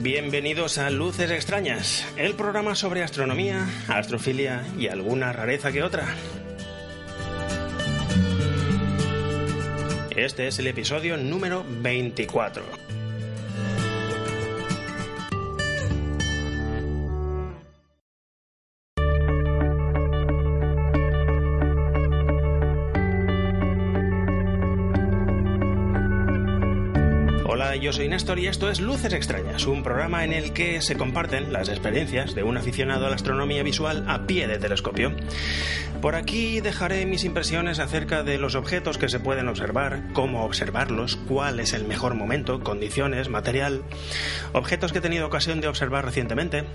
Bienvenidos a Luces Extrañas, el programa sobre astronomía, astrofilia y alguna rareza que otra. Este es el episodio número 24. Yo soy Néstor y esto es Luces Extrañas, un programa en el que se comparten las experiencias de un aficionado a la astronomía visual a pie de telescopio. Por aquí dejaré mis impresiones acerca de los objetos que se pueden observar, cómo observarlos, cuál es el mejor momento, condiciones, material, objetos que he tenido ocasión de observar recientemente,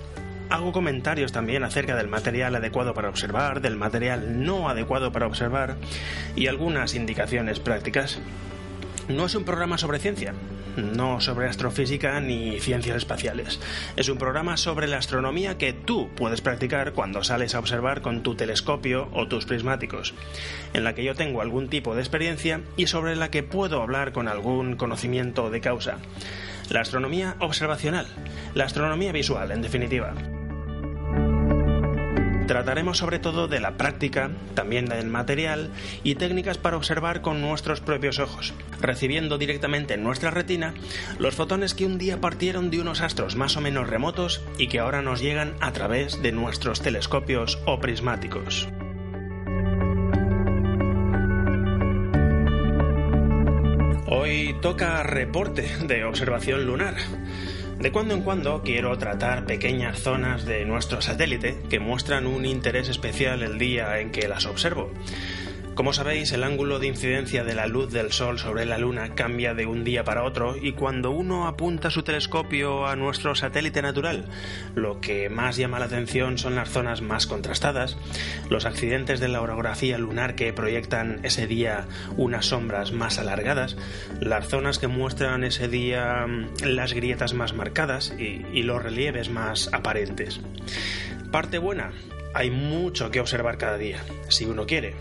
Hago comentarios también acerca del material adecuado para observar, del material no adecuado para observar y algunas indicaciones prácticas. No es un programa sobre ciencia, no sobre astrofísica ni ciencias espaciales. Es un programa sobre la astronomía que tú puedes practicar cuando sales a observar con tu telescopio o tus prismáticos, en la que yo tengo algún tipo de experiencia y sobre la que puedo hablar con algún conocimiento de causa. La astronomía observacional, la astronomía visual, en definitiva. Trataremos sobre todo de la práctica, también del material y técnicas para observar con nuestros propios ojos, recibiendo directamente en nuestra retina los fotones que un día partieron de unos astros más o menos remotos y que ahora nos llegan a través de nuestros telescopios o prismáticos. Hoy toca reporte de observación lunar. De cuando en cuando quiero tratar pequeñas zonas de nuestro satélite que muestran un interés especial el día en que las observo. Como sabéis, el ángulo de incidencia de la luz del Sol sobre la Luna cambia de un día para otro y cuando uno apunta su telescopio a nuestro satélite natural, lo que más llama la atención son las zonas más contrastadas, los accidentes de la orografía lunar que proyectan ese día unas sombras más alargadas, las zonas que muestran ese día mm, las grietas más marcadas y, y los relieves más aparentes. Parte buena, hay mucho que observar cada día, si uno quiere.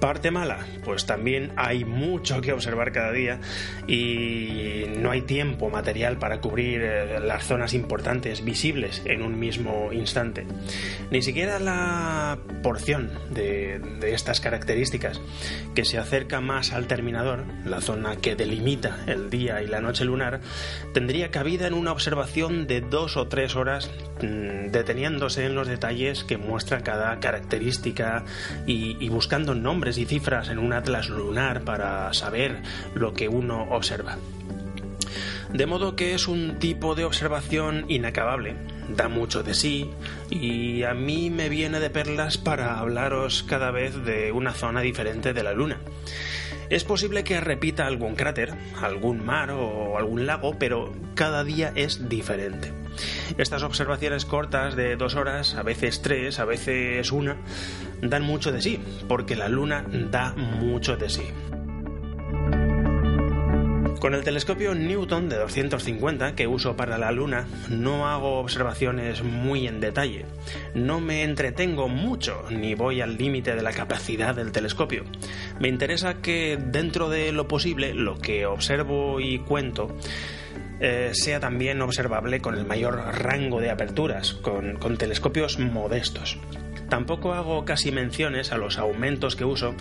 Parte mala, pues también hay mucho que observar cada día y no hay tiempo material para cubrir eh, las zonas importantes visibles en un mismo instante. Ni siquiera la porción de, de estas características que se acerca más al terminador, la zona que delimita el día y la noche lunar, tendría cabida en una observación de dos o tres horas mm, deteniéndose en los detalles que muestran cada característica y, y buscando nombres y cifras en un atlas lunar para saber lo que uno observa. De modo que es un tipo de observación inacabable, da mucho de sí y a mí me viene de perlas para hablaros cada vez de una zona diferente de la Luna. Es posible que repita algún cráter, algún mar o algún lago, pero cada día es diferente. Estas observaciones cortas de dos horas, a veces tres, a veces una, dan mucho de sí, porque la Luna da mucho de sí. Con el telescopio Newton de 250 que uso para la Luna no hago observaciones muy en detalle. No me entretengo mucho ni voy al límite de la capacidad del telescopio. Me interesa que dentro de lo posible lo que observo y cuento eh, sea también observable con el mayor rango de aperturas, con, con telescopios modestos. Tampoco hago casi menciones a los aumentos que uso,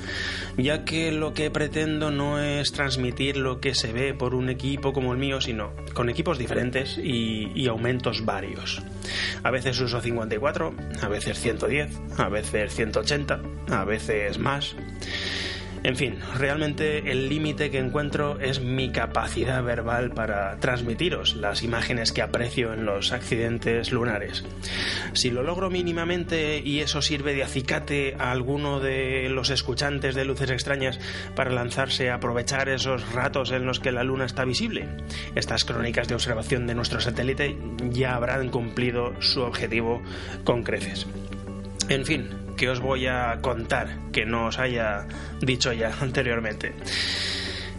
ya que lo que pretendo no es transmitir lo que se ve por un equipo como el mío, sino con equipos diferentes y, aumentos varios. A veces uso 54, a veces 110, a veces 180, a veces más. En fin, realmente el límite que encuentro es mi capacidad verbal para transmitiros las imágenes que aprecio en los accidentes lunares. Si lo logro mínimamente y eso sirve de acicate a alguno de los escuchantes de luces extrañas para lanzarse a aprovechar esos ratos en los que la luna está visible, estas crónicas de observación de nuestro satélite ya habrán cumplido su objetivo con creces. En fin, os voy a contar que no os haya dicho ya anteriormente.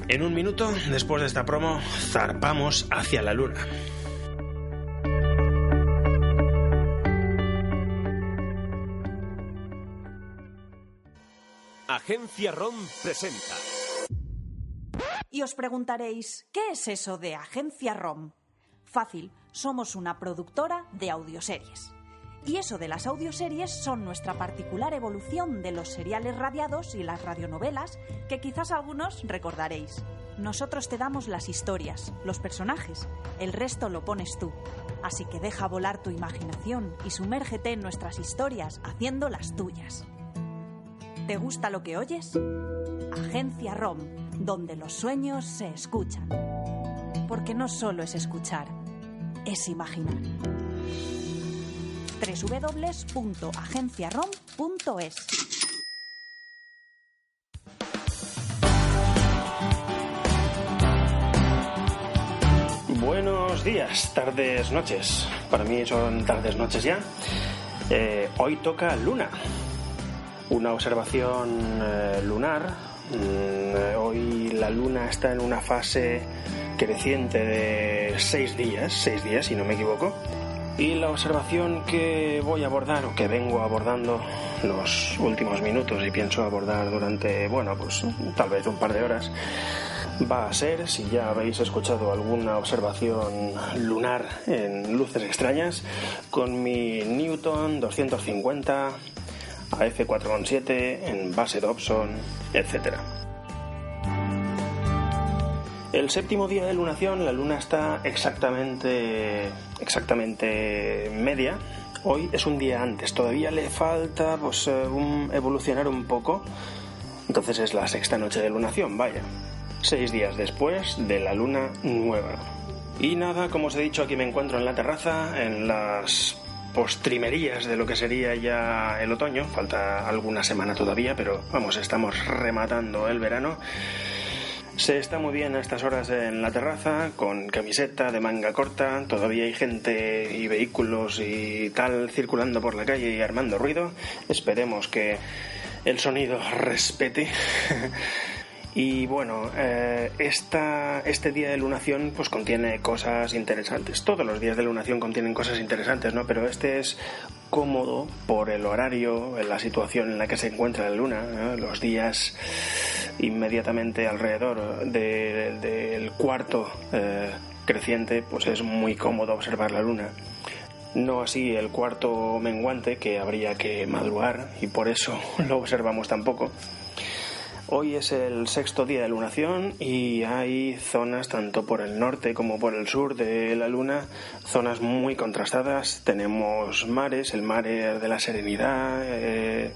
En un minuto, después de esta promo, zarpamos hacia la luna. Agencia ROM presenta. Y os preguntaréis, ¿qué es eso de Agencia ROM? Fácil, somos una productora de audioseries. Y eso de las audioseries son nuestra particular evolución de los seriales radiados y las radionovelas que quizás algunos recordaréis. Nosotros te damos las historias, los personajes, el resto lo pones tú. Así que deja volar tu imaginación y sumérgete en nuestras historias haciendo las tuyas. ¿Te gusta lo que oyes? Agencia ROM, donde los sueños se escuchan. Porque no solo es escuchar, es imaginar www.agenciarom.es. Buenos días, tardes, noches. Para mí son tardes, noches ya. Eh, hoy toca luna. Una observación eh, lunar. Mm, hoy la luna está en una fase creciente de seis días, seis días si no me equivoco. Y la observación que voy a abordar o que vengo abordando los últimos minutos y pienso abordar durante, bueno, pues tal vez un par de horas, va a ser, si ya habéis escuchado alguna observación lunar en luces extrañas, con mi Newton 250 a F4.7 en base Dobson, etcétera. El séptimo día de lunación, la luna está exactamente, exactamente media. Hoy es un día antes, todavía le falta pues, eh, evolucionar un poco. Entonces es la sexta noche de lunación, vaya. Seis días después de la luna nueva. Y nada, como os he dicho, aquí me encuentro en la terraza, en las postrimerías de lo que sería ya el otoño. Falta alguna semana todavía, pero vamos, estamos rematando el verano. Se está muy bien a estas horas en la terraza, con camiseta de manga corta, todavía hay gente y vehículos y tal circulando por la calle y armando ruido. Esperemos que el sonido respete. Y bueno, eh, este día de lunación pues contiene cosas interesantes. Todos los días de lunación contienen cosas interesantes, ¿no? Pero este es cómodo por el horario, la situación en la que se encuentra la luna, los días inmediatamente alrededor del cuarto eh, creciente, pues es muy cómodo observar la luna. No así el cuarto menguante, que habría que madrugar y por eso lo observamos tampoco. Hoy es el sexto día de lunación y hay zonas tanto por el norte como por el sur de la luna, zonas muy contrastadas. Tenemos mares, el mar de la Serenidad eh,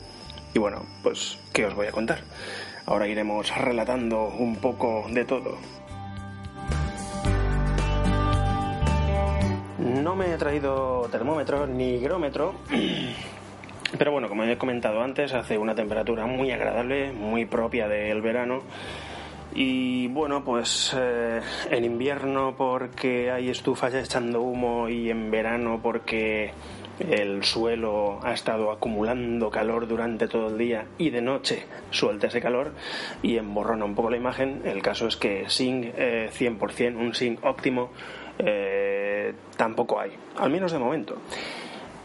y bueno, pues ¿qué os voy a contar? Ahora iremos relatando un poco de todo. No me he traído termómetro ni higrómetro pero bueno, como he comentado antes, hace una temperatura muy agradable, muy propia del verano. Y bueno, pues eh, en invierno porque hay estufas echando humo y en verano porque el suelo ha estado acumulando calor durante todo el día y de noche suelta ese calor y emborrona un poco la imagen. El caso es que sin 100%, eh, un sin óptimo, eh, tampoco hay, al menos de momento.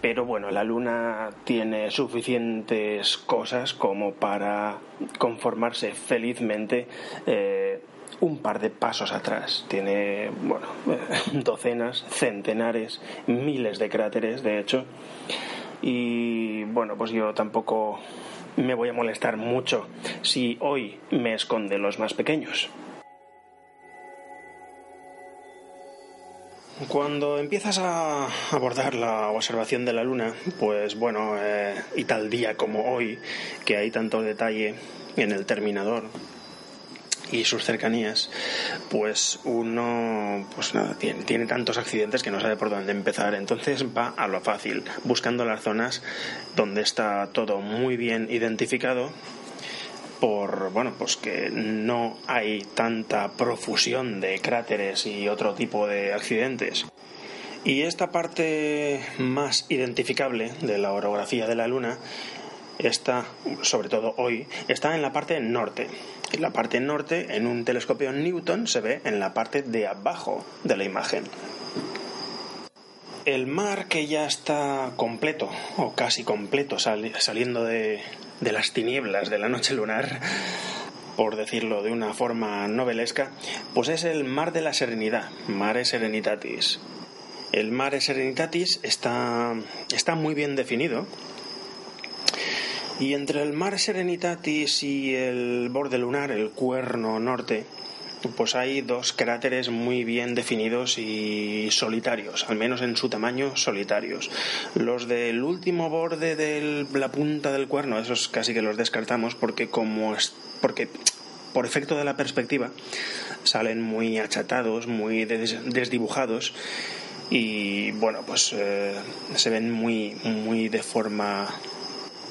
Pero bueno, la Luna tiene suficientes cosas como para conformarse felizmente eh, un par de pasos atrás. Tiene, bueno, docenas, centenares, miles de cráteres, de hecho. Y bueno, pues yo tampoco me voy a molestar mucho si hoy me esconde los más pequeños. Cuando empiezas a abordar la observación de la luna, pues bueno, eh, y tal día como hoy, que hay tanto detalle en el terminador y sus cercanías, pues uno pues nada, tiene, tiene, tantos accidentes que no sabe por dónde empezar. Entonces va a lo fácil, buscando las zonas donde está todo muy bien identificado por bueno pues que no hay tanta profusión de cráteres y otro tipo de accidentes y esta parte más identificable de la orografía de la luna está, sobre todo hoy, está en la parte norte. En la parte norte, en un telescopio Newton, se ve en la parte de abajo de la imagen. El mar que ya está completo, o casi completo, saliendo de, de las tinieblas de la noche lunar, por decirlo de una forma novelesca, pues es el mar de la serenidad, Mare Serenitatis. El Mare Serenitatis está, está muy bien definido. Y entre el Mare Serenitatis y el borde lunar, el cuerno norte, pues hay dos cráteres muy bien definidos y solitarios, al menos en su tamaño solitarios. Los del último borde de la punta del cuerno, esos casi que los descartamos porque como es, porque por efecto de la perspectiva salen muy achatados, muy desdibujados y bueno, pues eh, se ven muy muy de forma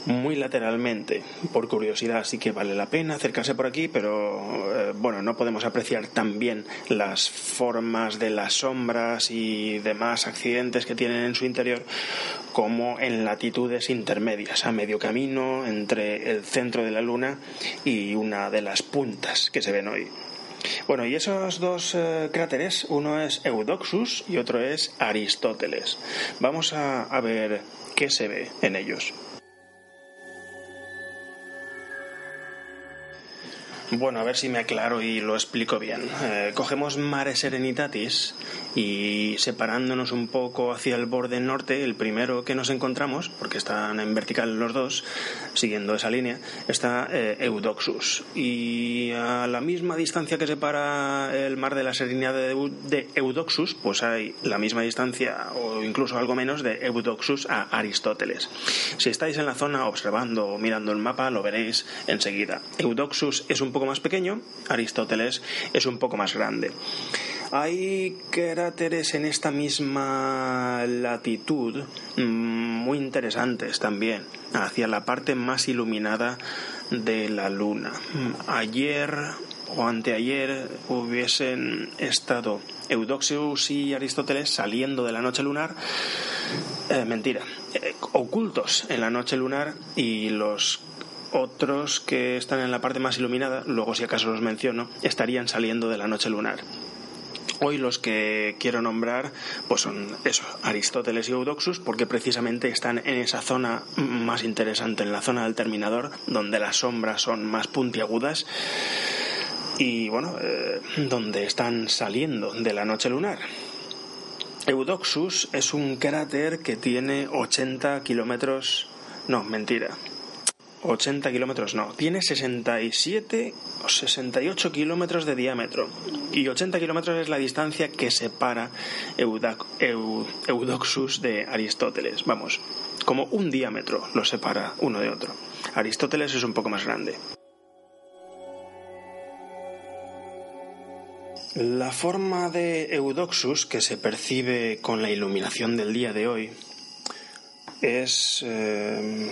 muy lateralmente. Por curiosidad sí que vale la pena acercarse por aquí, pero eh, bueno, no podemos apreciar tan bien las formas de las sombras y demás accidentes que tienen en su interior como en latitudes intermedias, a medio camino entre el centro de la Luna y una de las puntas que se ven hoy. Bueno, y esos dos eh, cráteres, uno es Eudoxus y otro es Aristóteles. Vamos a ver qué se ve en ellos. Bueno, a ver si me aclaro y lo explico bien. Eh, cogemos Mare Serenitatis y separándonos un poco hacia el borde norte, el primero que nos encontramos, porque están en vertical los dos, siguiendo esa línea, está eh, Eudoxus. Y a la misma distancia que separa el mar de la Serenidad de, Eudoxus, pues hay la misma distancia o incluso algo menos de Eudoxus a Aristóteles. Si estáis en la zona observando o mirando el mapa, lo veréis enseguida. Eudoxus es un poco más pequeño, Aristóteles es un poco más grande. Hay cráteres en esta misma latitud mm, muy interesantes también, hacia la parte más iluminada de la Luna. Ayer o anteayer hubiesen estado Eudoxius y Aristóteles saliendo de la noche lunar, eh, mentira, eh, ocultos en la noche lunar y los otros que están en la parte más iluminada, luego si acaso los menciono, estarían saliendo de la noche lunar. Hoy los que quiero nombrar pues son eso, Aristóteles y Eudoxus, porque precisamente están en esa zona más interesante, en la zona del terminador, donde las sombras son más puntiagudas y bueno, eh, donde están saliendo de la noche lunar. Eudoxus es un cráter que tiene 80 kilómetros, no, mentira, 80 kilómetros no, tiene 67 o 68 kilómetros de diámetro y 80 kilómetros es la distancia que separa Eudoxus de Aristóteles. Vamos, como un diámetro lo separa uno de otro. Aristóteles es un poco más grande. La forma de Eudoxus que se percibe con la iluminación del día de hoy es... Eh,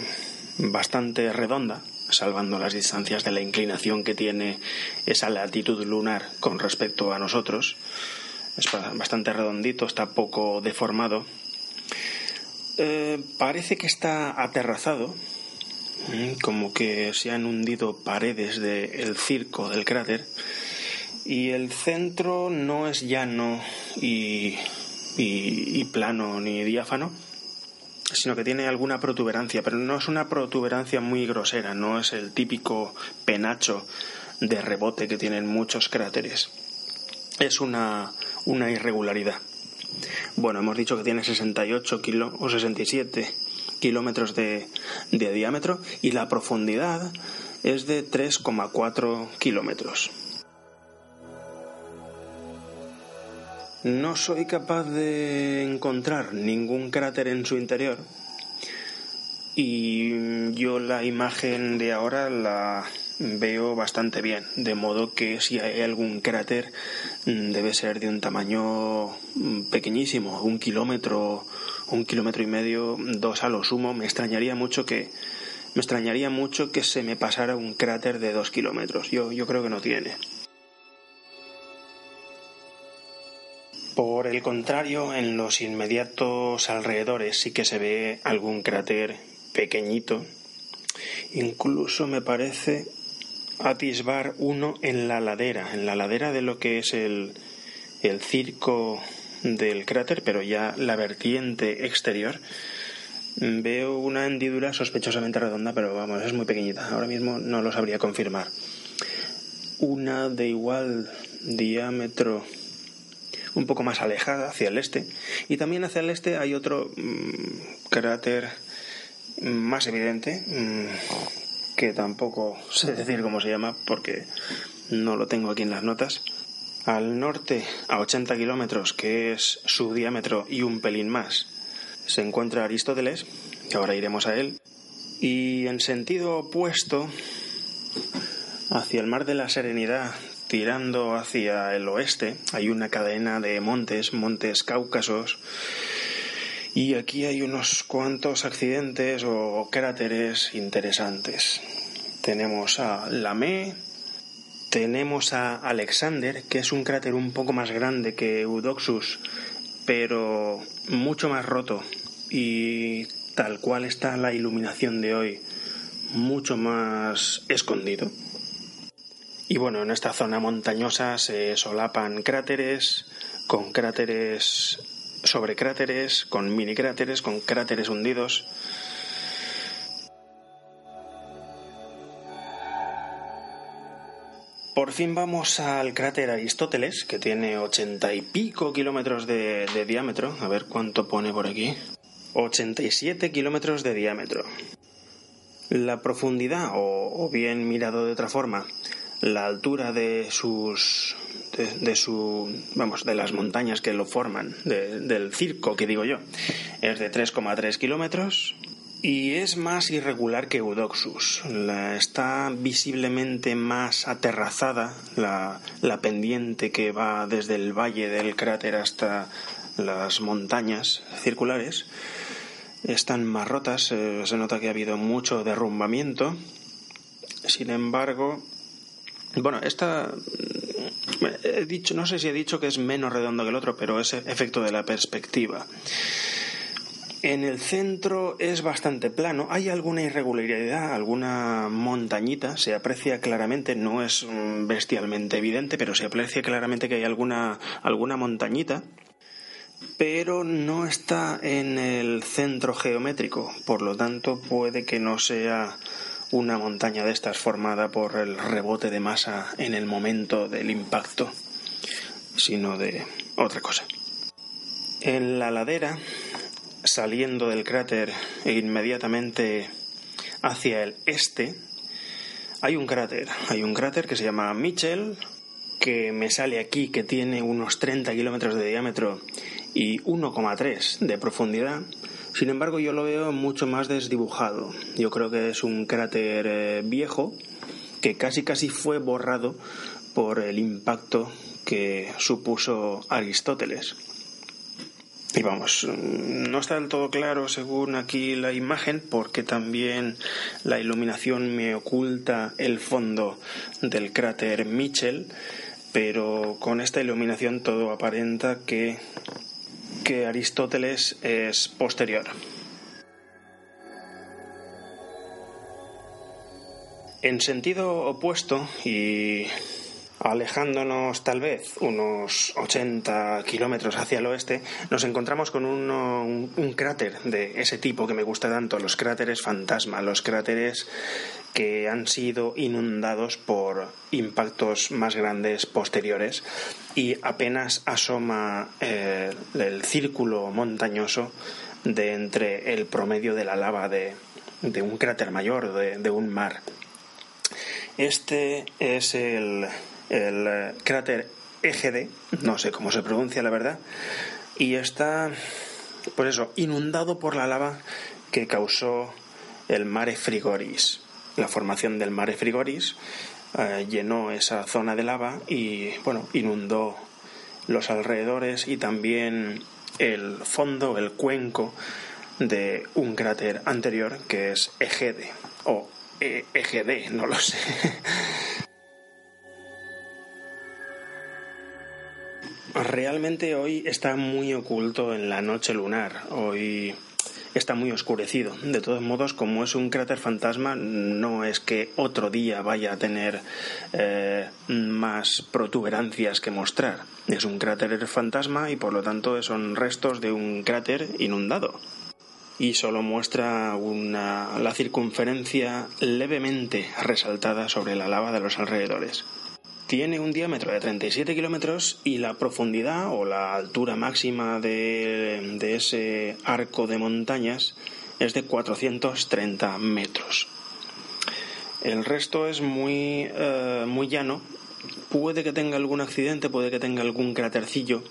bastante redonda, salvando las distancias de la inclinación que tiene esa latitud lunar con respecto a nosotros. Es bastante redondito, está poco deformado. Eh, parece que está aterrazado, mm, como que se han hundido paredes del circo del cráter. Y el centro no es llano y plano ni diáfano, sino que tiene alguna protuberancia, pero no es una protuberancia muy grosera, no es el típico penacho de rebote que tienen muchos cráteres. Es una, una irregularidad. Bueno, hemos dicho que tiene 68 kilo, o 67 kilómetros de, de diámetro y la profundidad es de 3,4 kilómetros. No soy capaz de encontrar ningún cráter en su interior y yo la imagen de ahora la veo bastante bien, de modo que si hay algún cráter mm, debe ser de un tamaño mm, pequeñísimo, un kilómetro, un kilómetro y medio, dos a lo sumo. Me extrañaría mucho que me extrañaría mucho que se me pasara un cráter de dos kilómetros. Yo, yo creo que no tiene. Por el contrario, en los inmediatos alrededores sí que se ve algún cráter pequeñito Incluso me parece atisbar uno en la ladera, en la ladera de lo que es el, el circo del cráter, pero ya la vertiente exterior. Veo una hendidura sospechosamente redonda, pero vamos, es muy pequeñita. Ahora mismo no lo sabría confirmar. Una de igual diámetro un poco más alejada hacia el este. Y también hacia el este hay otro mm, cráter más evidente, mm, que tampoco sé decir cómo se llama porque no lo tengo aquí en las notas. Al norte, a 80 kilómetros, que es su diámetro y un pelín más, se encuentra Aristóteles, que ahora iremos a él. Y en sentido opuesto, hacia el mar de la Serenidad, tirando hacia el oeste, hay una cadena de montes, montes cáucasos, y aquí hay unos cuantos accidentes o cráteres interesantes. Tenemos a Lamé, tenemos a Alexander, que es un cráter un poco más grande que Eudoxus, pero mucho más roto y tal cual está la iluminación de hoy, mucho más escondido. Y bueno, en esta zona montañosa se solapan cráteres con cráteres sobre cráteres, con mini cráteres, con cráteres hundidos. Por fin vamos al cráter Aristóteles, que tiene ochenta y pico kilómetros de, diámetro. A ver cuánto pone por aquí. 87 kilómetros de diámetro. La profundidad, o bien mirado de otra forma, la altura de sus de, su vamos de las montañas que lo forman del circo que digo yo es de 3,3 kilómetros y es más irregular que Eudoxus. La, está visiblemente más aterrazada la, la pendiente que va desde el valle del cráter hasta las montañas circulares están más rotas, eh, se nota que ha habido mucho derrumbamiento. Sin embargo, bueno, esta he dicho, no sé si he dicho que es menos redondo que el otro, pero es efecto de la perspectiva. En el centro es bastante plano, hay alguna irregularidad, alguna montañita, se aprecia claramente, no es bestialmente evidente, pero se aprecia claramente que hay alguna, alguna montañita, pero no está en el centro geométrico, por lo tanto puede que no sea una montaña de estas formada por el rebote de masa en el momento del impacto, sino de otra cosa. En la ladera, saliendo del cráter e inmediatamente hacia el este, hay un cráter. Hay un cráter que se llama Mitchell, que me sale aquí que tiene unos 30 kilómetros de diámetro y 1,3 de profundidad sin embargo, yo lo veo mucho más desdibujado. Yo creo que es un cráter eh, viejo que casi casi fue borrado por el impacto que supuso Aristóteles. Y vamos, no está del todo claro según aquí la imagen porque también la iluminación me oculta el fondo del cráter Mitchell, pero con esta iluminación todo aparenta que que Aristóteles es posterior. En sentido opuesto y alejándonos tal vez unos 80 kilómetros hacia el oeste, nos encontramos con un, un, cráter de ese tipo que me gusta tanto, los cráteres fantasma, los cráteres que han sido inundados por impactos más grandes posteriores y apenas asoma eh, el círculo montañoso de entre el promedio de la lava de, de un cráter mayor, de, de, un mar. Este es el, el cráter Egede, no sé cómo se pronuncia la verdad, y está, por eso, inundado por la lava que causó el Mare Frigoris la formación del Mare Frigoris eh, llenó esa zona de lava y bueno, inundó los alrededores y también el fondo, el cuenco de un cráter anterior que es Egede o EGD, no lo sé. Realmente hoy está muy oculto en la noche lunar. Hoy está muy oscurecido. De todos modos, como es un cráter fantasma, no es que otro día vaya a tener eh, más protuberancias que mostrar. Es un cráter fantasma y por lo tanto son restos de un cráter inundado. Y solo muestra una, la circunferencia levemente resaltada sobre la lava de los alrededores. Tiene un diámetro de 37 kilómetros y la profundidad o la altura máxima de, ese arco de montañas es de 430 metros. El resto es muy, eh, muy llano. Puede que tenga algún accidente, puede que tenga algún crátercillo,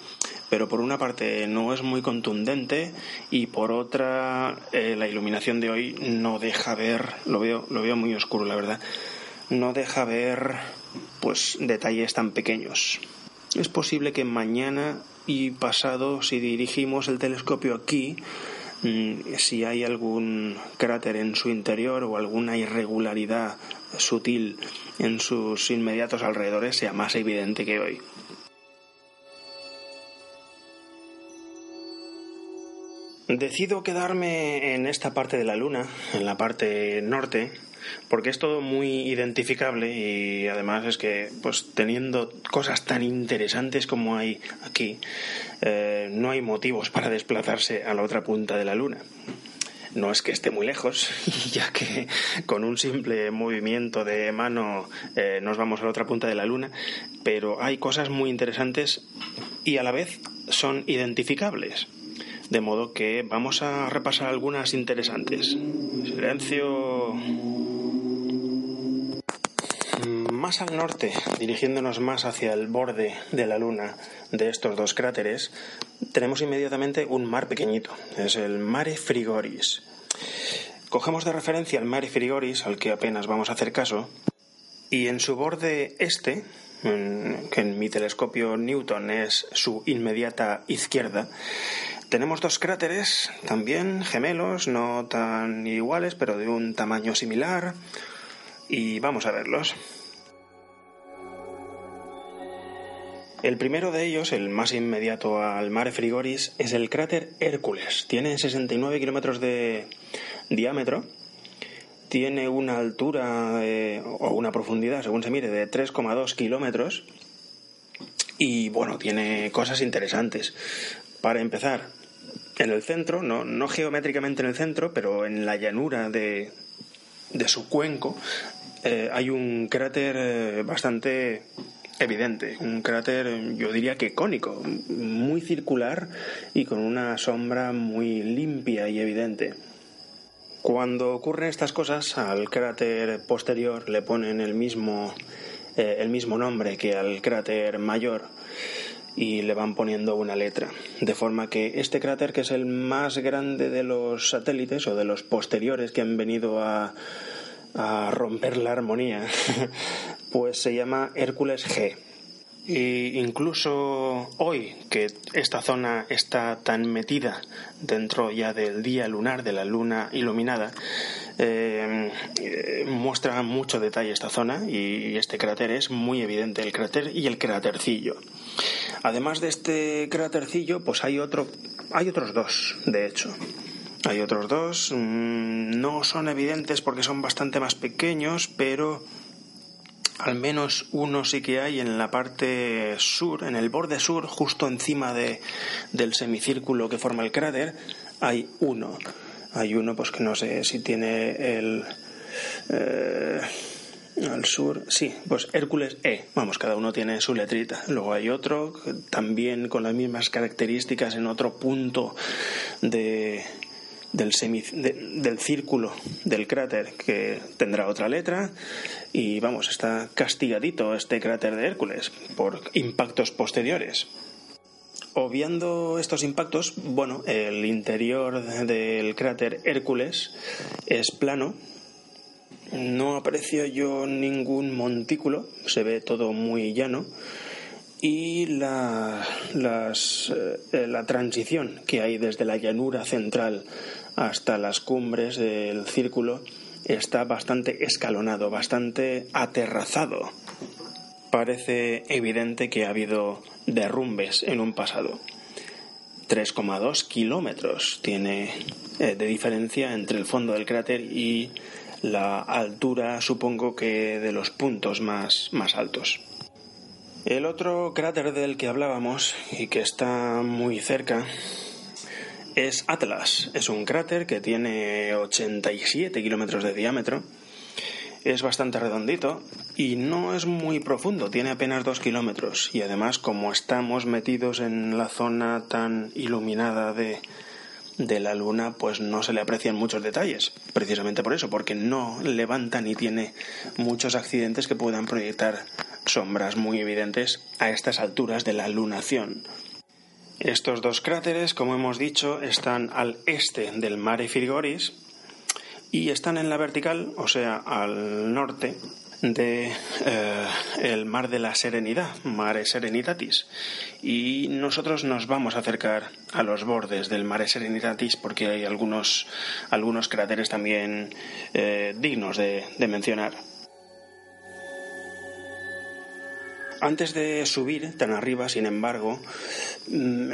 pero por una parte no es muy contundente y por otra eh, la iluminación de hoy no deja ver, lo veo, lo veo muy oscuro la verdad, no deja ver pues detalles tan pequeños. Es posible que mañana y pasado, si dirigimos el telescopio aquí, mm, si hay algún cráter en su interior o alguna irregularidad sutil en sus inmediatos alrededores, sea más evidente que hoy. Decido quedarme en esta parte de la Luna, en la parte norte, porque es todo muy identificable y además es que pues teniendo cosas tan interesantes como hay aquí eh, no hay motivos para desplazarse a la otra punta de la luna no es que esté muy lejos, ya que con un simple movimiento de mano eh, nos vamos a la otra punta de la luna, pero hay cosas muy interesantes y a la vez son identificables. De modo que vamos a repasar algunas interesantes. Silencio. Más al norte, dirigiéndonos más hacia el borde de la Luna de estos dos cráteres, tenemos inmediatamente un mar pequeñito. Es el Mare Frigoris. Cogemos de referencia el Mare Frigoris, al que apenas vamos a hacer caso, y en su borde este, que en mi telescopio Newton es su inmediata izquierda, tenemos dos cráteres, también gemelos, no tan iguales, pero de un tamaño similar, y vamos a verlos. El primero de ellos, el más inmediato al Mare Frigoris, es el cráter Hércules. Tiene 69 kilómetros de diámetro, tiene una altura eh, o una profundidad, según se mire, de 3,2 kilómetros y bueno, tiene cosas interesantes. Para empezar, en el centro, no, no geométricamente en el centro, pero en la llanura de, de su cuenco, eh, hay un cráter eh, bastante evidente, un cráter yo diría que cónico, muy circular y con una sombra muy limpia y evidente. Cuando ocurren estas cosas, al cráter posterior le ponen el mismo, eh, el mismo nombre que al cráter mayor y le van poniendo una letra. De forma que este cráter, que es el más grande de los satélites o de los posteriores que han venido a, a romper la armonía, pues se llama Hércules G. Y incluso hoy que esta zona está tan metida dentro ya del día lunar, de la luna iluminada, eh, muestra mucho detalle esta zona y este cráter es muy evidente, el cráter y el crátercillo. Además de este crátercillo, pues hay otro, hay otros dos, de hecho. Hay otros dos, mm, no son evidentes porque son bastante más pequeños, pero al menos uno sí que hay en la parte sur, en el borde sur, justo encima de, del semicírculo que forma el cráter, hay uno. Hay uno, pues que no sé si tiene el. Eh, al sur, sí, pues Hércules E. Vamos, cada uno tiene su letrita. Luego hay otro, también con las mismas características en otro punto de, del, del círculo del cráter que tendrá otra letra y vamos, está castigadito este cráter de Hércules por impactos posteriores. Obviando estos impactos, bueno, el interior del cráter Hércules es plano, no aprecio yo ningún montículo, se ve todo muy llano y la, eh, la transición que hay desde la llanura central hasta las cumbres del círculo está bastante escalonado, bastante aterrazado. Parece evidente que ha habido derrumbes en un pasado. 3,2 kilómetros tiene eh, de diferencia entre el fondo del cráter y la altura, supongo que de los puntos más, más altos. El otro cráter del que hablábamos y que está muy cerca es Atlas. Es un cráter que tiene 87 kilómetros de diámetro. Es bastante redondito y no es muy profundo, tiene apenas 2 kilómetros. Y además, como estamos metidos en la zona tan iluminada de, de la Luna, pues no se le aprecian muchos detalles. Precisamente por eso, porque no levanta ni tiene muchos accidentes que puedan proyectar sombras muy evidentes a estas alturas de la lunación. Estos dos cráteres, como hemos dicho, están al este del Mare Frigoris y están en la vertical, o sea, al norte de eh, el mar de la Serenidad, Mare Serenitatis. Y nosotros nos vamos a acercar a los bordes del Mare Serenitatis porque hay algunos, algunos cráteres también eh, dignos de mencionar. Antes de subir tan arriba, sin embargo, mm,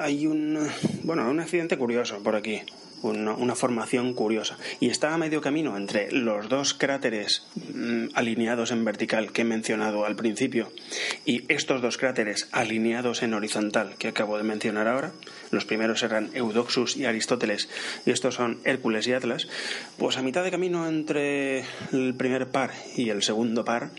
hay un, bueno, un accidente curioso por aquí, una, formación curiosa. Y está a medio camino entre los dos cráteres mm, alineados en vertical que he mencionado al principio y estos dos cráteres alineados en horizontal que acabo de mencionar ahora. Los primeros eran Eudoxus y Aristóteles y estos son Hércules y Atlas. Pues a mitad de camino entre el primer par y el segundo par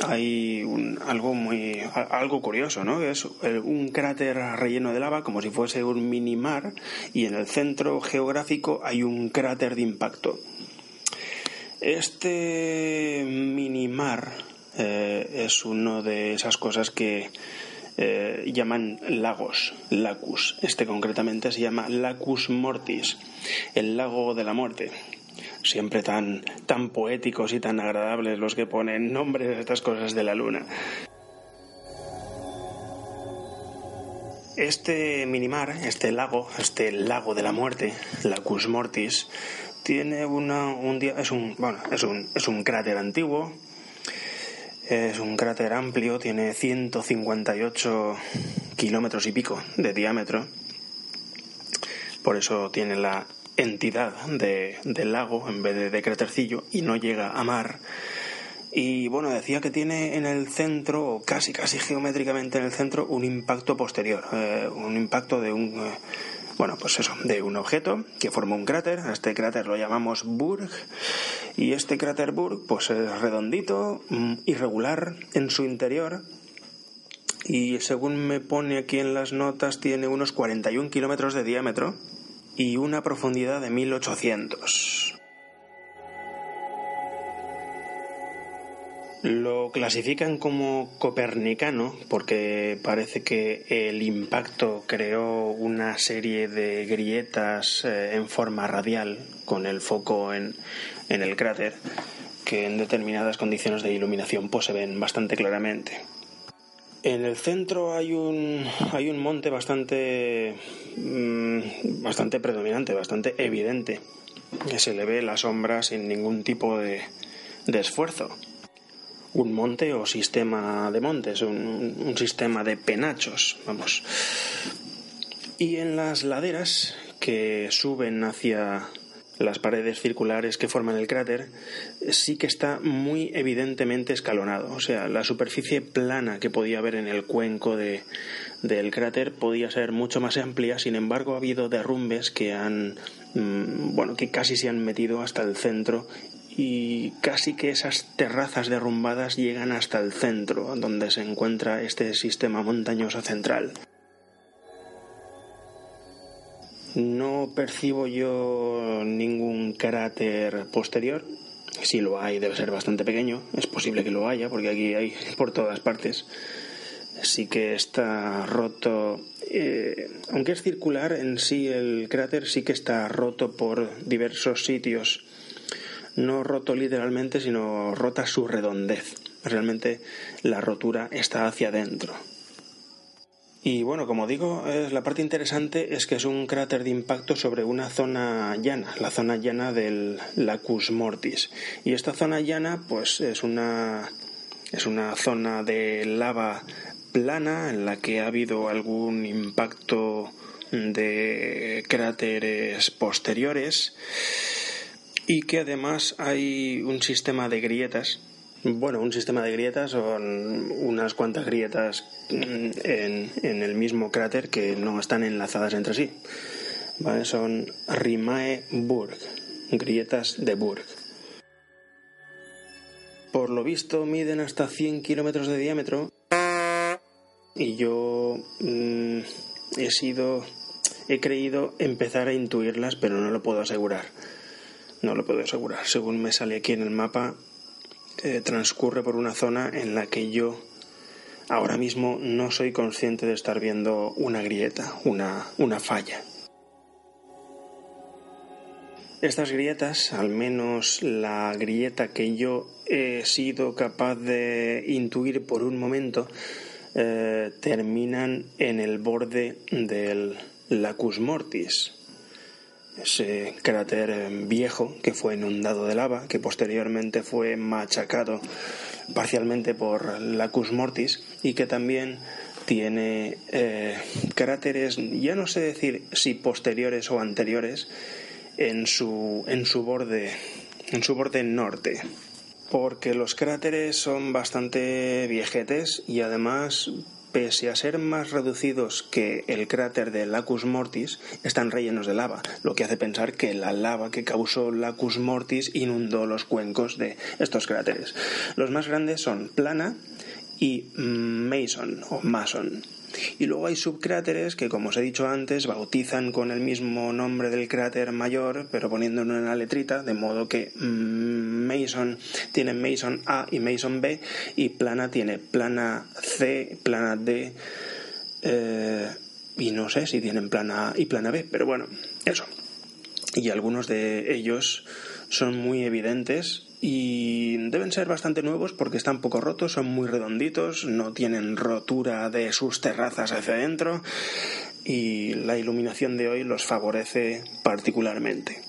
hay algo muy algo curioso, ¿no? Es un cráter relleno de lava como si fuese un mini mar y en el centro geográfico hay un cráter de impacto. Este mini mar eh, es una de esas cosas que eh, llaman lagos, lacus. Este concretamente se llama Lacus Mortis, el lago de la muerte siempre tan, tan poéticos y tan agradables los que ponen nombres a estas cosas de la luna. Este minimar, este lago, este lago de la muerte, Lacus Mortis, tiene una, un día, es un, bueno, es un, es un cráter antiguo, es un cráter amplio, tiene 158 kilómetros y pico de diámetro, por eso tiene la entidad de, del lago en vez de, de crátercillo y no llega a mar. Y bueno, decía que tiene en el centro, casi casi geométricamente en el centro, un impacto posterior, eh, un impacto de un, eh, bueno, pues eso, de un objeto que forma un cráter. Este cráter lo llamamos Burg. Y este cráter Burg, pues es redondito, mm, irregular en su interior. Y según me pone aquí en las notas, tiene unos 41 kilómetros de diámetro y una profundidad de 1800. Lo clasifican como copernicano porque parece que el impacto creó una serie de grietas eh, en forma radial con el foco en, en el cráter que en determinadas condiciones de iluminación pues se ven bastante claramente. En el centro hay un, hay un monte bastante, mm, bastante predominante, bastante evidente, que se le ve la sombra sin ningún tipo de, de esfuerzo. Un monte o sistema de montes, un, un sistema de penachos, vamos. Y en las laderas que suben hacia, las paredes circulares que forman el cráter, sí que está muy evidentemente escalonado. O sea, la superficie plana que podía haber en el cuenco de, del cráter podía ser mucho más amplia, sin embargo ha habido derrumbes que han, mm, bueno, que casi se han metido hasta el centro y casi que esas terrazas derrumbadas llegan hasta el centro, donde se encuentra este sistema montañoso central. No percibo yo ningún cráter posterior. Si lo hay, debe ser bastante pequeño. Es posible que lo haya, porque aquí hay por todas partes. Sí que está roto. Eh, aunque es circular en sí el cráter, sí que está roto por diversos sitios. No roto literalmente, sino rota su redondez. Realmente la rotura está hacia adentro. Y bueno, como digo, la parte interesante es que es un cráter de impacto sobre una zona llana, la zona llana del Lacus Mortis. Y esta zona llana, pues es una, es una zona de lava plana en la que ha habido algún impacto de cráteres posteriores y que además hay un sistema de grietas. Bueno, un sistema de grietas son unas cuantas grietas en, en el mismo cráter que no están enlazadas entre sí. Son Rimae Burg, grietas de Burg. Por lo visto miden hasta 100 kilómetros de diámetro y yo mm, he sido he creído empezar a intuirlas pero no lo puedo asegurar no lo puedo asegurar según me sale aquí en el mapa eh, transcurre por una zona en la que yo ahora mismo no soy consciente de estar viendo una grieta una, una falla. Estas grietas, al menos la grieta que yo he sido capaz de intuir por un momento, eh, terminan en el borde del Lacus Mortis, ese cráter viejo que fue inundado de lava, que posteriormente fue machacado parcialmente por Lacus Mortis y que también tiene eh, cráteres, ya no sé decir si posteriores o anteriores, en su, en su borde, en su borde norte. Porque los cráteres son bastante viejetes y además pese a ser más reducidos que el cráter de Lacus Mortis, están rellenos de lava, lo que hace pensar que la lava que causó Lacus Mortis inundó los cuencos de estos cráteres. Los más grandes son Plana y Mason o Mason. Y luego hay subcráteres que, como os he dicho antes, bautizan con el mismo nombre del cráter mayor, pero poniéndolo en la letrita, de modo que mm, Mason tiene Mason A y Mason B, y Plana tiene Plana C, Plana D, eh, y no sé si tienen Plana A y Plana B, pero bueno, eso. Y algunos de ellos son muy evidentes y deben ser bastante nuevos porque están poco rotos, son muy redonditos, no tienen rotura de sus terrazas hacia adentro y la iluminación de hoy los favorece particularmente.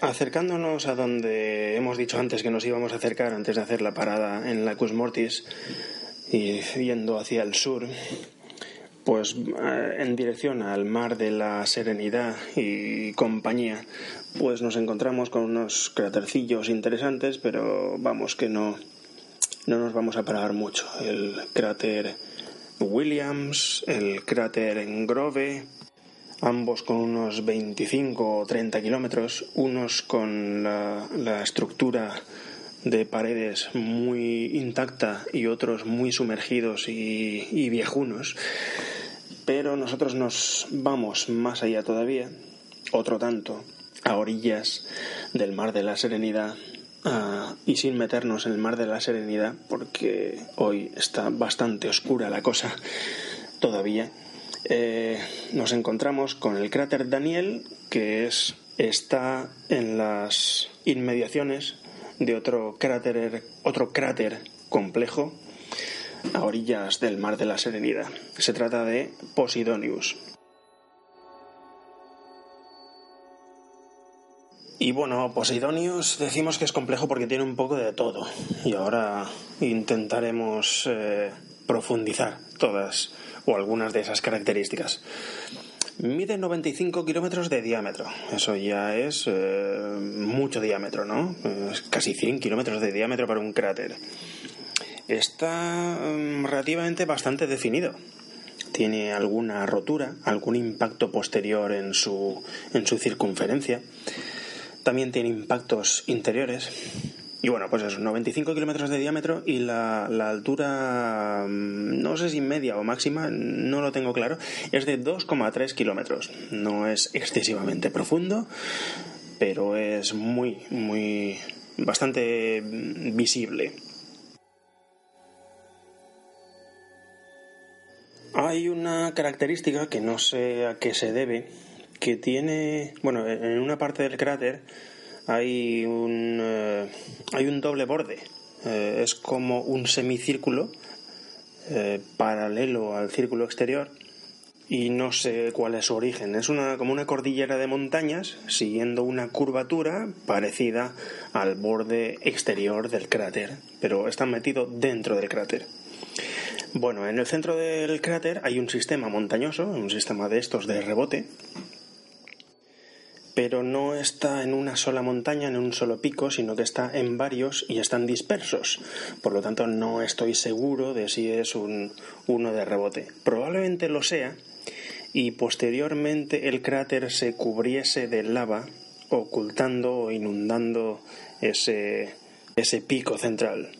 Acercándonos a donde hemos dicho antes que nos íbamos a acercar antes de hacer la parada en la Cus Mortis y yendo hacia el sur, pues eh, en dirección al mar de la Serenidad y compañía, pues nos encontramos con unos crátercillos interesantes, pero vamos que no, no nos vamos a parar mucho. El cráter Williams, el cráter Grove, ambos con unos 25 o 30 kilómetros, unos con la, la estructura de paredes muy intacta y otros muy sumergidos y, viejunos. Pero nosotros nos vamos más allá todavía, otro tanto, a orillas del Mar de la Serenidad y sin meternos en el Mar de la Serenidad, porque hoy está bastante oscura la cosa todavía. Eh, nos encontramos con el cráter Daniel, que es, está en las inmediaciones de otro cráter, otro cráter complejo a orillas del Mar de la Serenidad. Se trata de Posidonius. Y bueno, Posidonius decimos que es complejo porque tiene un poco de todo. Y ahora intentaremos eh, profundizar todas o algunas de esas características. Mide 95 kilómetros de diámetro. Eso ya es eh, mucho diámetro, ¿no? Es casi 100 kilómetros de diámetro para un cráter. Está mm, relativamente bastante definido. Tiene alguna rotura, algún impacto posterior en su, en su circunferencia. También tiene impactos interiores y bueno, pues eso, 95 kilómetros de diámetro y la, altura, mm, no sé si media o máxima, no lo tengo claro, es de 2,3 kilómetros. No es excesivamente profundo, pero es muy, muy, bastante visible. Hay una característica que no sé a qué se debe, que tiene, bueno, en una parte del cráter, hay un, eh, hay un doble borde. Eh, es como un semicírculo eh, paralelo al círculo exterior y no sé cuál es su origen. Es una, como una cordillera de montañas siguiendo una curvatura parecida al borde exterior del cráter, pero está metido dentro del cráter. Bueno, en el centro del cráter hay un sistema montañoso, un sistema de estos de rebote, pero no está en una sola montaña, en un solo pico, sino que está en varios y están dispersos. Por lo tanto, no estoy seguro de si es un, uno de rebote. Probablemente lo sea y posteriormente el cráter se cubriese de lava, ocultando o inundando ese, ese pico central.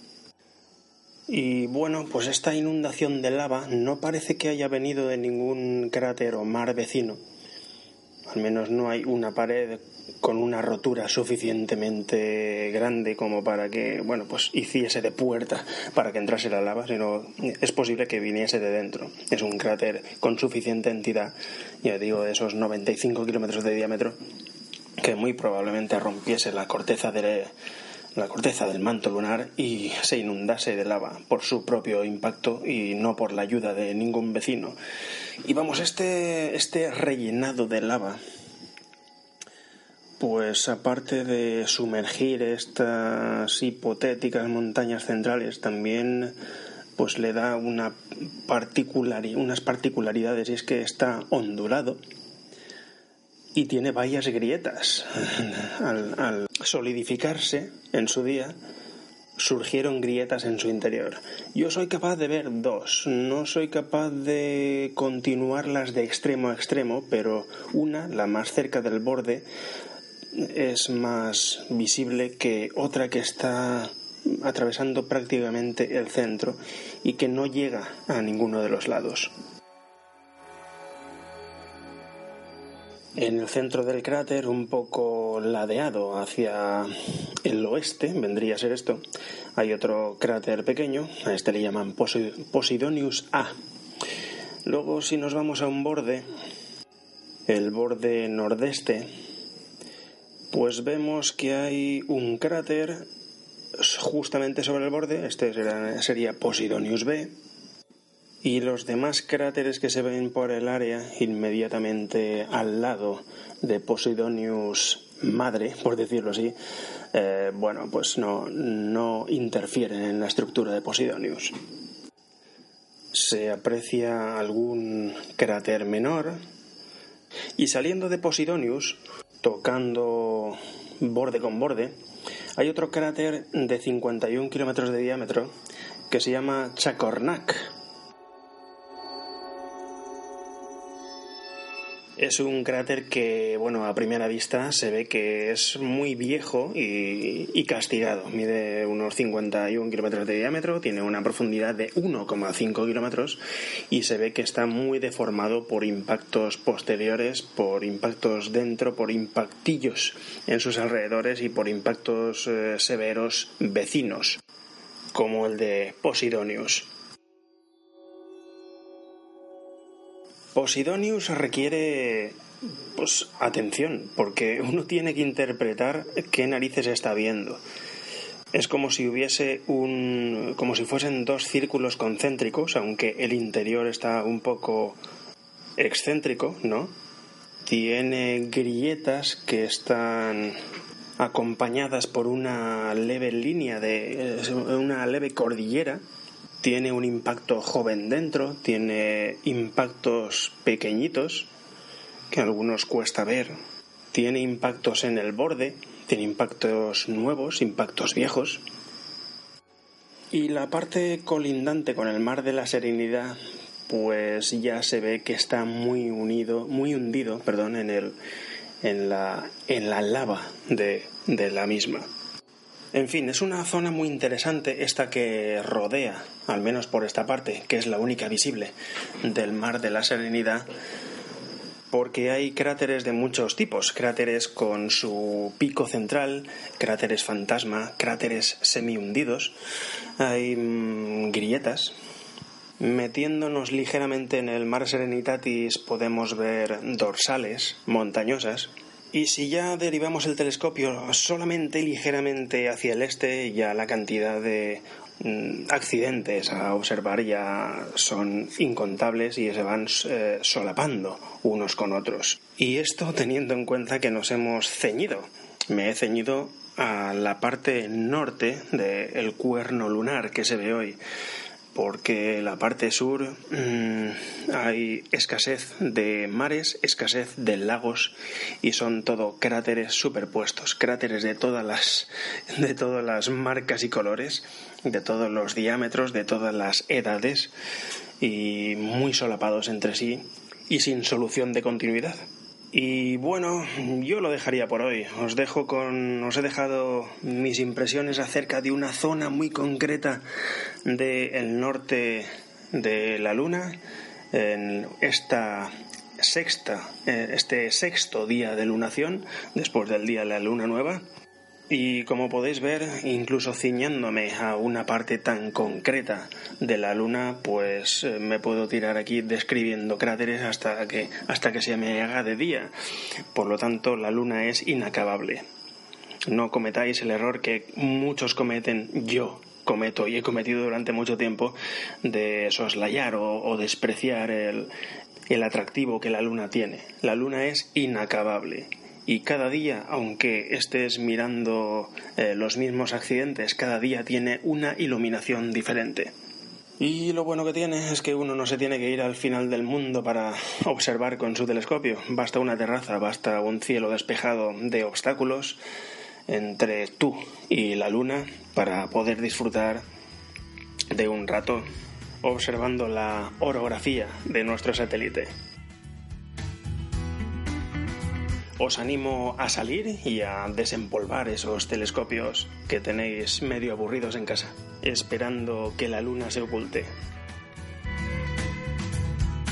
Y bueno, pues esta inundación de lava no parece que haya venido de ningún cráter o mar vecino. Al menos no hay una pared con una rotura suficientemente grande como para que, bueno, pues hiciese de puerta para que entrase la lava, sino es posible que viniese de dentro. Es un cráter con suficiente entidad, ya digo, de esos 95 kilómetros de diámetro, que muy probablemente rompiese la corteza de la corteza del manto lunar y se inundase de lava por su propio impacto y no por la ayuda de ningún vecino. Y vamos, este, este rellenado de lava, pues aparte de sumergir estas hipotéticas montañas centrales, también pues le da una unas particularidades y es que está ondulado y tiene varias grietas. Al, solidificarse en su día, surgieron grietas en su interior. Yo soy capaz de ver dos, no soy capaz de continuarlas de extremo a extremo, pero una, la más cerca del borde, es más visible que otra que está atravesando prácticamente el centro y que no llega a ninguno de los lados. En el centro del cráter, un poco ladeado hacia el oeste, vendría a ser esto, hay otro cráter pequeño, a este le llaman Posidonius A. Luego, si nos vamos a un borde, el borde nordeste, pues vemos que hay un cráter justamente sobre el borde, este sería Posidonius B, y los demás cráteres que se ven por el área inmediatamente al lado de Posidonius madre, por decirlo así, eh, bueno, pues no, no interfieren en la estructura de Posidonius. Se aprecia algún cráter menor y saliendo de Posidonius, tocando borde con borde, hay otro cráter de 51 kilómetros de diámetro que se llama Chacornac Es un cráter que, bueno, a primera vista se ve que es muy viejo y, castigado. Mide unos 51 kilómetros de diámetro, tiene una profundidad de 1,5 kilómetros y se ve que está muy deformado por impactos posteriores, por impactos dentro, por impactillos en sus alrededores y por impactos eh, severos vecinos, como el de Posidonius. Posidonius requiere pues atención, porque uno tiene que interpretar qué narices está viendo. Es como si hubiese un como si fuesen dos círculos concéntricos, aunque el interior está un poco excéntrico, ¿no? Tiene grietas que están acompañadas por una leve línea de una leve cordillera tiene un impacto joven dentro, tiene impactos pequeñitos, que a algunos cuesta ver, tiene impactos en el borde, tiene impactos nuevos, impactos viejos. Y la parte colindante con el mar de la Serenidad, pues ya se ve que está muy unido, muy hundido, perdón, en el en la en la lava de, de la misma. En fin, es una zona muy interesante esta que rodea, al menos por esta parte, que es la única visible, del mar de la Serenidad, porque hay cráteres de muchos tipos, cráteres con su pico central, cráteres fantasma, cráteres semi hundidos, hay mm, grietas. Metiéndonos ligeramente en el mar Serenitatis podemos ver dorsales montañosas y si ya derivamos el telescopio solamente ligeramente hacia el este, ya la cantidad de mm, accidentes a observar ya son incontables y se van eh, solapando unos con otros. Y esto teniendo en cuenta que nos hemos ceñido. Me he ceñido a la parte norte del cuerno lunar que se ve hoy porque la parte sur mm, hay escasez de mares, escasez de lagos y son todo cráteres superpuestos, cráteres de todas las de todas las marcas y colores, de todos los diámetros, de todas las edades y muy solapados entre sí y sin solución de continuidad. Y bueno, yo lo dejaría por hoy. Os dejo con. Os he dejado mis impresiones acerca de una zona muy concreta del norte de la Luna. En esta sexta, eh, este sexto día de lunación, después del día de la luna nueva. Y como podéis ver, incluso ciñándome a una parte tan concreta de la Luna, pues eh, me puedo tirar aquí describiendo cráteres hasta que, hasta que se me haga de día. Por lo tanto, la Luna es inacabable. No cometáis el error que muchos cometen, yo cometo y he cometido durante mucho tiempo, de soslayar o, despreciar el, el atractivo que la Luna tiene. La Luna es inacabable y cada día, aunque estés mirando eh, los mismos accidentes, cada día tiene una iluminación diferente. Y lo bueno que tiene es que uno no se tiene que ir al final del mundo para observar con su telescopio. Basta una terraza, basta un cielo despejado de obstáculos entre tú y la luna para poder disfrutar de un rato observando la orografía de nuestro satélite. os animo a salir y a desempolvar esos telescopios que tenéis medio aburridos en casa, esperando que la luna se oculte.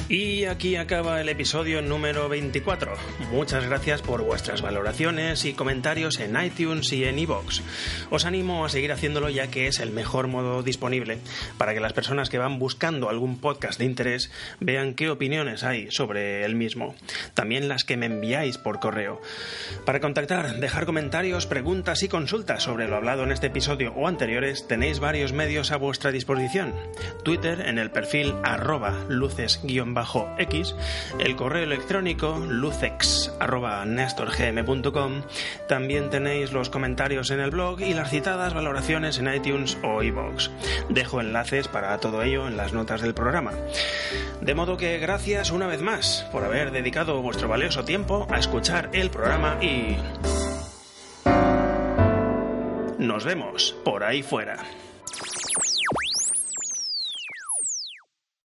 Y aquí acaba el episodio número 24. Muchas gracias por vuestras valoraciones y comentarios en iTunes y en iVoox. Os animo a seguir haciéndolo ya que es el mejor modo disponible para que las personas que van buscando algún podcast de interés vean qué opiniones hay sobre el mismo. También las que me enviáis por correo. Para contactar, dejar comentarios, preguntas y consultas sobre lo hablado en este episodio o anteriores, tenéis varios medios a vuestra disposición. Twitter en el perfil arroba luces x el correo electrónico lucex.nestorgm.com, también tenéis los comentarios en el blog y las citadas valoraciones en iTunes o iVoox. Dejo enlaces para todo ello en las notas del programa. De modo que gracias una vez más por haber dedicado vuestro valioso tiempo a escuchar el programa y... Nos vemos por ahí fuera.